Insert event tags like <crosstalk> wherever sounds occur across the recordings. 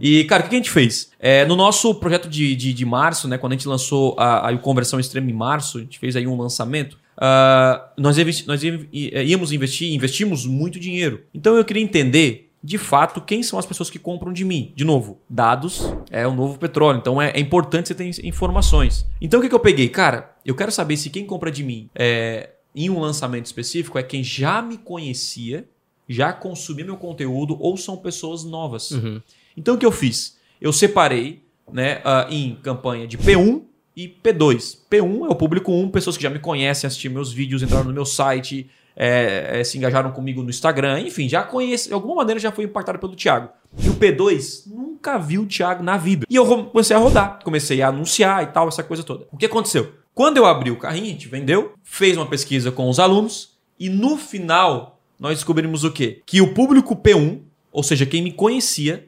E, cara, o que a gente fez? É, no nosso projeto de, de, de março, né, quando a gente lançou a, a Conversão Extrema em março, a gente fez aí um lançamento. Uh, nós, investi nós íamos investir, investimos muito dinheiro. Então eu queria entender, de fato, quem são as pessoas que compram de mim. De novo, dados é o novo petróleo, então é, é importante você ter informações. Então o que, que eu peguei? Cara, eu quero saber se quem compra de mim é, em um lançamento específico é quem já me conhecia, já consumia meu conteúdo ou são pessoas novas. Uhum. Então o que eu fiz? Eu separei né, uh, em campanha de P1 e P2. P1 é o público 1, pessoas que já me conhecem, assistiram meus vídeos, entraram no meu site, é, é, se engajaram comigo no Instagram, enfim, já conhece, de alguma maneira já foi impactado pelo Thiago. E o P2 nunca viu o Thiago na vida. E eu comecei a rodar, comecei a anunciar e tal, essa coisa toda. O que aconteceu? Quando eu abri o carrinho, a gente vendeu, fez uma pesquisa com os alunos e no final nós descobrimos o quê? Que o público P1, ou seja, quem me conhecia,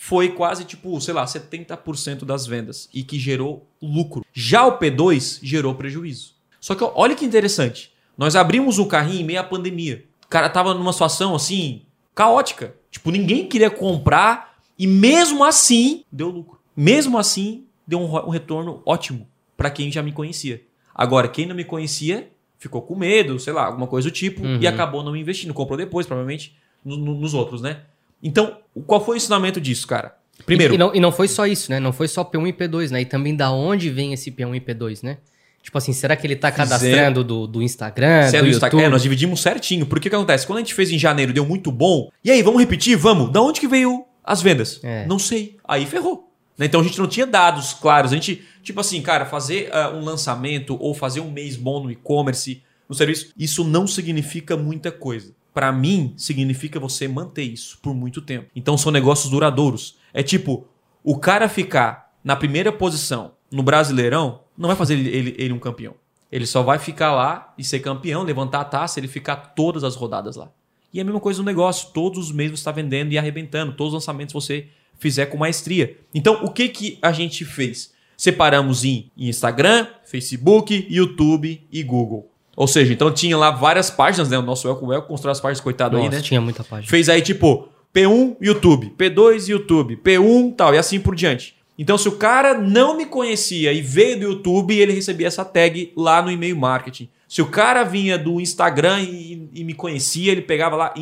foi quase tipo, sei lá, 70% das vendas e que gerou lucro. Já o P2 gerou prejuízo. Só que olha que interessante. Nós abrimos o carrinho em meio à pandemia. O cara tava numa situação assim, caótica. Tipo, ninguém queria comprar e mesmo assim deu lucro. Mesmo assim, deu um, retorno ótimo para quem já me conhecia. Agora, quem não me conhecia ficou com medo, sei lá, alguma coisa do tipo uhum. e acabou não investindo. Comprou depois, provavelmente, no, no, nos outros, né? Então, qual foi o ensinamento disso, cara? Primeiro. E, e, não, e não foi só isso, né? Não foi só P1 e P2, né? E também da onde vem esse P1 e P2, né? Tipo assim, será que ele tá cadastrando do, do Instagram, do YouTube? Instagram? É, nós dividimos certinho. Porque o que acontece? Quando a gente fez em janeiro, deu muito bom. E aí, vamos repetir? Vamos. Da onde que veio as vendas? É. Não sei. Aí ferrou. Né? Então a gente não tinha dados claros. A gente, tipo assim, cara, fazer uh, um lançamento ou fazer um mês bom no e-commerce, no serviço, isso não significa muita coisa para mim, significa você manter isso por muito tempo. Então são negócios duradouros. É tipo, o cara ficar na primeira posição no Brasileirão não vai fazer ele, ele, ele um campeão. Ele só vai ficar lá e ser campeão, levantar a taça, ele ficar todas as rodadas lá. E é a mesma coisa no negócio. Todos os meses você está vendendo e arrebentando. Todos os lançamentos você fizer com maestria. Então, o que, que a gente fez? Separamos em Instagram, Facebook, YouTube e Google. Ou seja, então tinha lá várias páginas, né? O nosso Elco Elco construiu as páginas, coitado Nossa, aí, né? tinha muita página. Fez aí tipo P1 YouTube, P2 YouTube, P1 tal, e assim por diante. Então, se o cara não me conhecia e veio do YouTube, ele recebia essa tag lá no e-mail marketing. Se o cara vinha do Instagram e, e me conhecia, ele pegava lá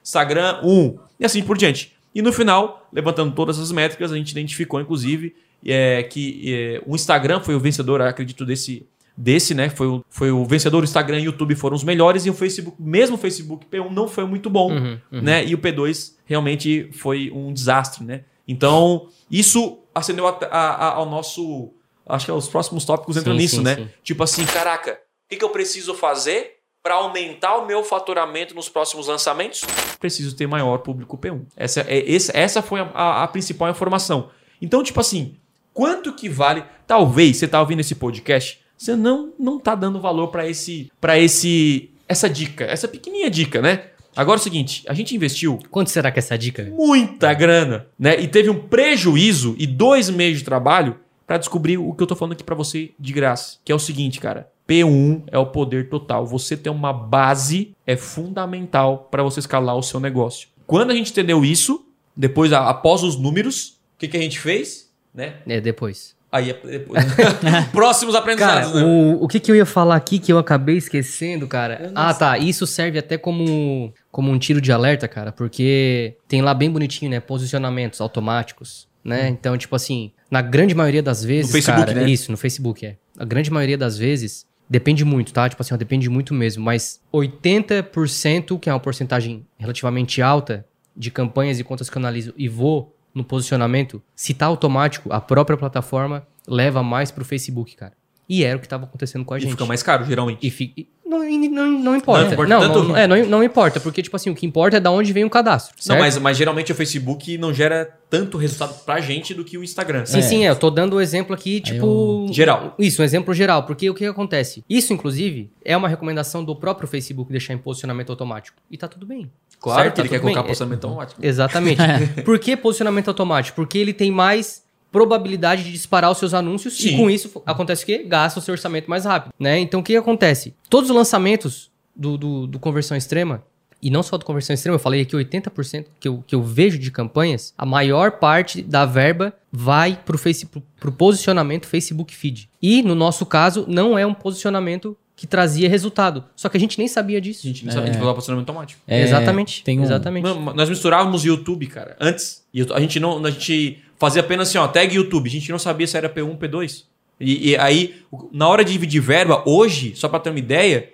Instagram 1 e assim por diante. E no final, levantando todas as métricas, a gente identificou, inclusive, é, que é, o Instagram foi o vencedor, acredito, desse, desse, né? Foi o, foi o vencedor, o Instagram e o YouTube foram os melhores, e o Facebook, mesmo o Facebook P1 não foi muito bom, uhum, uhum. né? E o P2 realmente foi um desastre, né? Então, isso acendeu a, a, a, ao nosso. Acho que os próximos tópicos entram sim, nisso, sim, né? Sim. Tipo assim, caraca, o que, que eu preciso fazer para aumentar o meu faturamento nos próximos lançamentos? Preciso ter maior público P1. Essa, é, essa, essa foi a, a principal informação. Então, tipo assim, quanto que vale? Talvez você tá ouvindo esse podcast você não não tá dando valor para esse para esse essa dica, essa pequenininha dica, né? Agora é o seguinte, a gente investiu. Quanto será que é essa dica? Muita grana, né? E teve um prejuízo e dois meses de trabalho para descobrir o que eu tô falando aqui para você de graça, que é o seguinte, cara. P1 é o poder total. Você ter uma base é fundamental para você escalar o seu negócio. Quando a gente entendeu isso, depois após os números, o que, que a gente fez? Né? É depois. Aí é depois. <laughs> Próximos aprendizados. Cara, né? o, o que, que eu ia falar aqui que eu acabei esquecendo, cara? Ah, tá. Isso serve até como, como um tiro de alerta, cara, porque tem lá bem bonitinho, né? Posicionamentos automáticos, né? Hum. Então, tipo assim, na grande maioria das vezes. No Facebook, cara, né? Isso, no Facebook, é. A grande maioria das vezes. Depende muito, tá? Tipo assim, ó, depende muito mesmo. Mas 80%, que é uma porcentagem relativamente alta de campanhas e contas que eu analiso e vou no posicionamento, se tá automático, a própria plataforma leva mais pro Facebook, cara. E era o que estava acontecendo com a e gente. fica mais caro, geralmente. E fi... não, não, não importa. Não, importa não, tanto... não, é, não, não, importa, porque, tipo assim, o que importa é da onde vem o cadastro. Certo? Não, mas, mas geralmente o Facebook não gera tanto resultado pra gente do que o Instagram. Sim, é. sim, é. Eu tô dando o um exemplo aqui, tipo. Um... Geral. Isso, um exemplo geral. Porque o que acontece? Isso, inclusive, é uma recomendação do próprio Facebook deixar em posicionamento automático. E tá tudo bem. Claro certo? que ele tá quer colocar bem. posicionamento automático. Exatamente. <laughs> Por que posicionamento automático? Porque ele tem mais probabilidade de disparar os seus anúncios Sim. e com isso acontece o quê? Gasta o seu orçamento mais rápido, né? Então o que acontece? Todos os lançamentos do, do, do conversão extrema, e não só do conversão extrema, eu falei aqui 80% que eu, que eu vejo de campanhas, a maior parte da verba vai pro, face, pro, pro posicionamento Facebook Feed. E, no nosso caso, não é um posicionamento que trazia resultado. Só que a gente nem sabia disso. A gente não sabe, a gente posicionamento automático. É, exatamente. tem um- Exatamente. Mano, nós misturávamos YouTube, cara, antes. A gente não. A gente fazia apenas assim, ó, tag YouTube. A gente não sabia se era P1, P2. E, e aí, na hora de dividir verba, hoje, só pra ter uma ideia,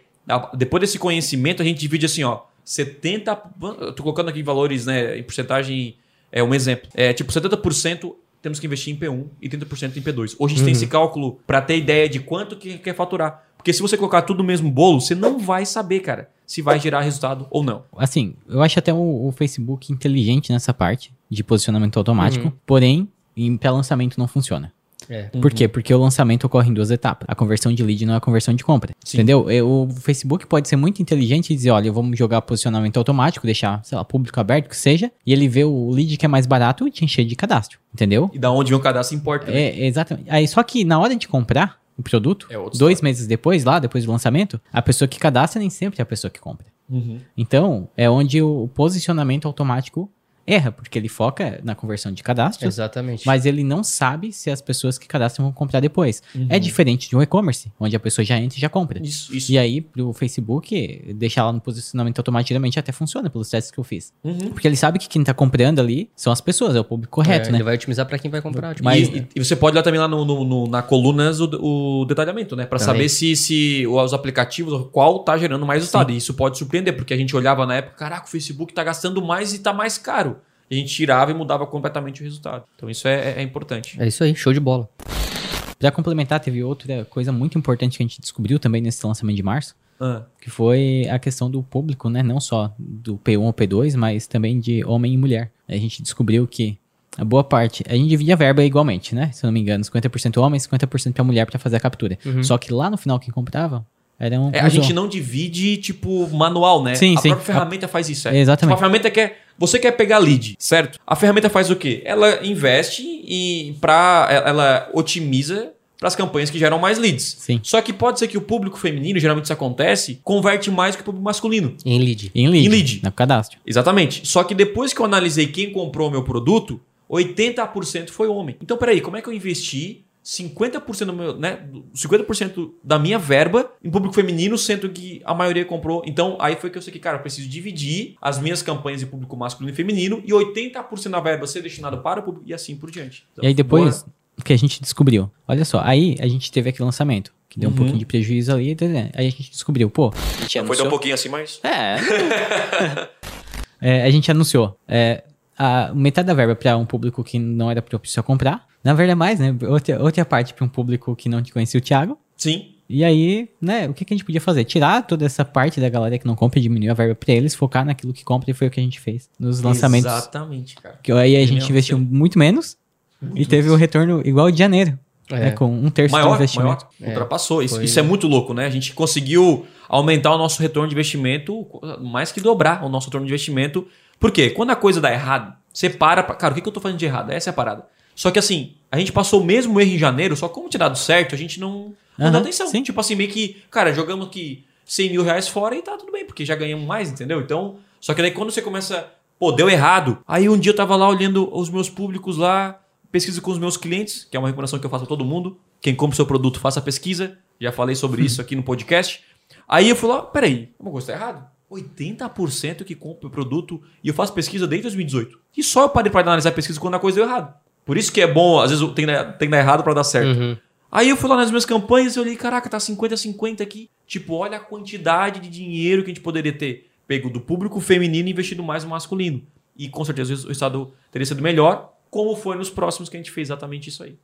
depois desse conhecimento, a gente divide assim, ó, 70. Eu tô colocando aqui valores, né, em porcentagem, é um exemplo. É tipo, 70% temos que investir em P1 e 30% em P2. Hoje a gente tem esse cálculo pra ter ideia de quanto que quer faturar. Porque se você colocar tudo no mesmo bolo, você não vai saber, cara, se vai gerar resultado ou não. Assim, eu acho até o, o Facebook inteligente nessa parte de posicionamento automático, Uhum. porém, em pré-lançamento não funciona. É. Por quê? Porque o lançamento ocorre em duas etapas. A conversão de lead não é a conversão de compra. Sim. Entendeu? E O Facebook pode ser muito inteligente e dizer, olha, vamos jogar posicionamento automático, deixar, sei lá, público aberto, que seja, e ele vê o lead que é mais barato e te encher de cadastro. Entendeu? E da onde vem o cadastro importa. né? É, exatamente. Aí, só que na hora de comprar o produto, É dois história. meses depois, lá, depois do lançamento, a pessoa que cadastra nem sempre é a pessoa que compra. Uhum. Então, é onde o posicionamento automático erra, porque ele foca na conversão de cadastros, Exatamente. mas ele não sabe se as pessoas que cadastram vão comprar depois. Uhum. É diferente de um e-commerce, onde a pessoa já entra e já compra. Isso, isso. E aí, pro Facebook, deixar lá no posicionamento automático geralmente até funciona pelos testes que eu fiz. Uhum. Porque ele sabe que quem tá comprando ali são as pessoas, é o público correto, É, né? Ele vai otimizar pra quem vai comprar. Tipo, Mas- e, e você pode olhar também lá no, no- no- na colunas o, o detalhamento, né? Pra Também. saber se, se os aplicativos, qual tá gerando mais resultado. E isso pode surpreender, porque a gente olhava na época, caraca, o Facebook tá gastando mais e tá mais caro. E a gente tirava e mudava completamente o resultado. Então isso é, é- é importante. É isso aí, show de bola. Pra complementar, teve outra coisa muito importante que a gente descobriu também nesse lançamento de março, Ah, que foi a questão do público, né? Não só do P1 ou P2, mas também de homem e mulher. A gente descobriu que a boa parte, a gente divide a verba igualmente, né? Se eu não me engano, 50% homem e 50% pra mulher pra fazer a captura. Uhum. Só que lá no final quem comprava era um é, a gente não divide, tipo, manual, né? Sim, a sim. própria ferramenta faz isso. É. Exatamente. Tipo, a ferramenta quer. Você quer pegar lead, certo? A ferramenta faz o quê? Ela investe e pra. Ela otimiza para as campanhas que geram mais leads. Sim. Só que pode ser que o público feminino, geralmente isso acontece, converte mais que o público masculino. Em lead. Em lead. Em lead. No cadastro. Exatamente. Só que depois que eu analisei quem comprou o meu produto, 80% foi homem. Então, peraí, como é que eu investi 50% do meu, né, 50% da minha verba em público feminino, sendo que a maioria comprou. Então, aí foi que eu sei que, cara, eu preciso dividir as minhas campanhas em público masculino e feminino e 80% da verba ser destinado para o público e assim por diante. Então, E aí depois boa. que a gente descobriu. Olha só, aí a gente teve aquele lançamento, que deu um Uhum. pouquinho de prejuízo ali, aí a gente descobriu, pô, a gente Foi dar um pouquinho assim, mas... É. <laughs> É, a gente anunciou é, a metade da verba para um público que não era propício a comprar. Na verdade, mais, né? Outra, outra parte para um público que não te conhecia o Thiago. Sim. E aí, né, o que, que a gente podia fazer? Tirar toda essa parte da galera que não compra e diminuir a verba para eles, focar naquilo que compra, e foi o que a gente fez nos lançamentos. Exatamente, cara. Que aí a gente investiu muito menos e teve o retorno igual de janeiro, É. né, com um terço do maior, investimento. maior. Ultrapassou. Isso, foi- isso é muito louco, né? A gente conseguiu aumentar o nosso retorno de investimento, mais que dobrar o nosso retorno de investimento. Por quê? Quando a coisa dá errado, você para. Pra... Cara, o que, que eu tô fazendo de errado? Essa é a parada. Só que assim, a gente passou o mesmo erro em janeiro, só como tinha dado certo, a gente não, não dá atenção. sim. Tipo assim, meio que, cara, jogamos aqui 100 mil reais fora e tá tudo bem, porque já ganhamos mais, entendeu? Então, só que daí quando você começa, pô, deu errado. Aí um dia eu tava lá olhando os meus públicos lá, pesquisa com os meus clientes, que é uma recomendação que eu faço a todo mundo. Quem compra o seu produto, faça a pesquisa. Já falei sobre isso aqui no podcast. Aí eu fui lá, peraí, uma coisa tá errado. 80% que compra o produto e eu faço pesquisa desde 2018. E só eu parei para analisar a pesquisa quando a coisa deu errado. Por isso que é bom, às vezes tem que dar, tem que dar errado para dar certo. Uhum. Aí eu fui lá nas minhas campanhas e olhei, caraca, tá 50-50 aqui. Tipo, olha a quantidade de dinheiro que a gente poderia ter pego do público feminino e investido mais no masculino. E com certeza o resultado teria sido melhor, como foi nos próximos que a gente fez exatamente isso aí.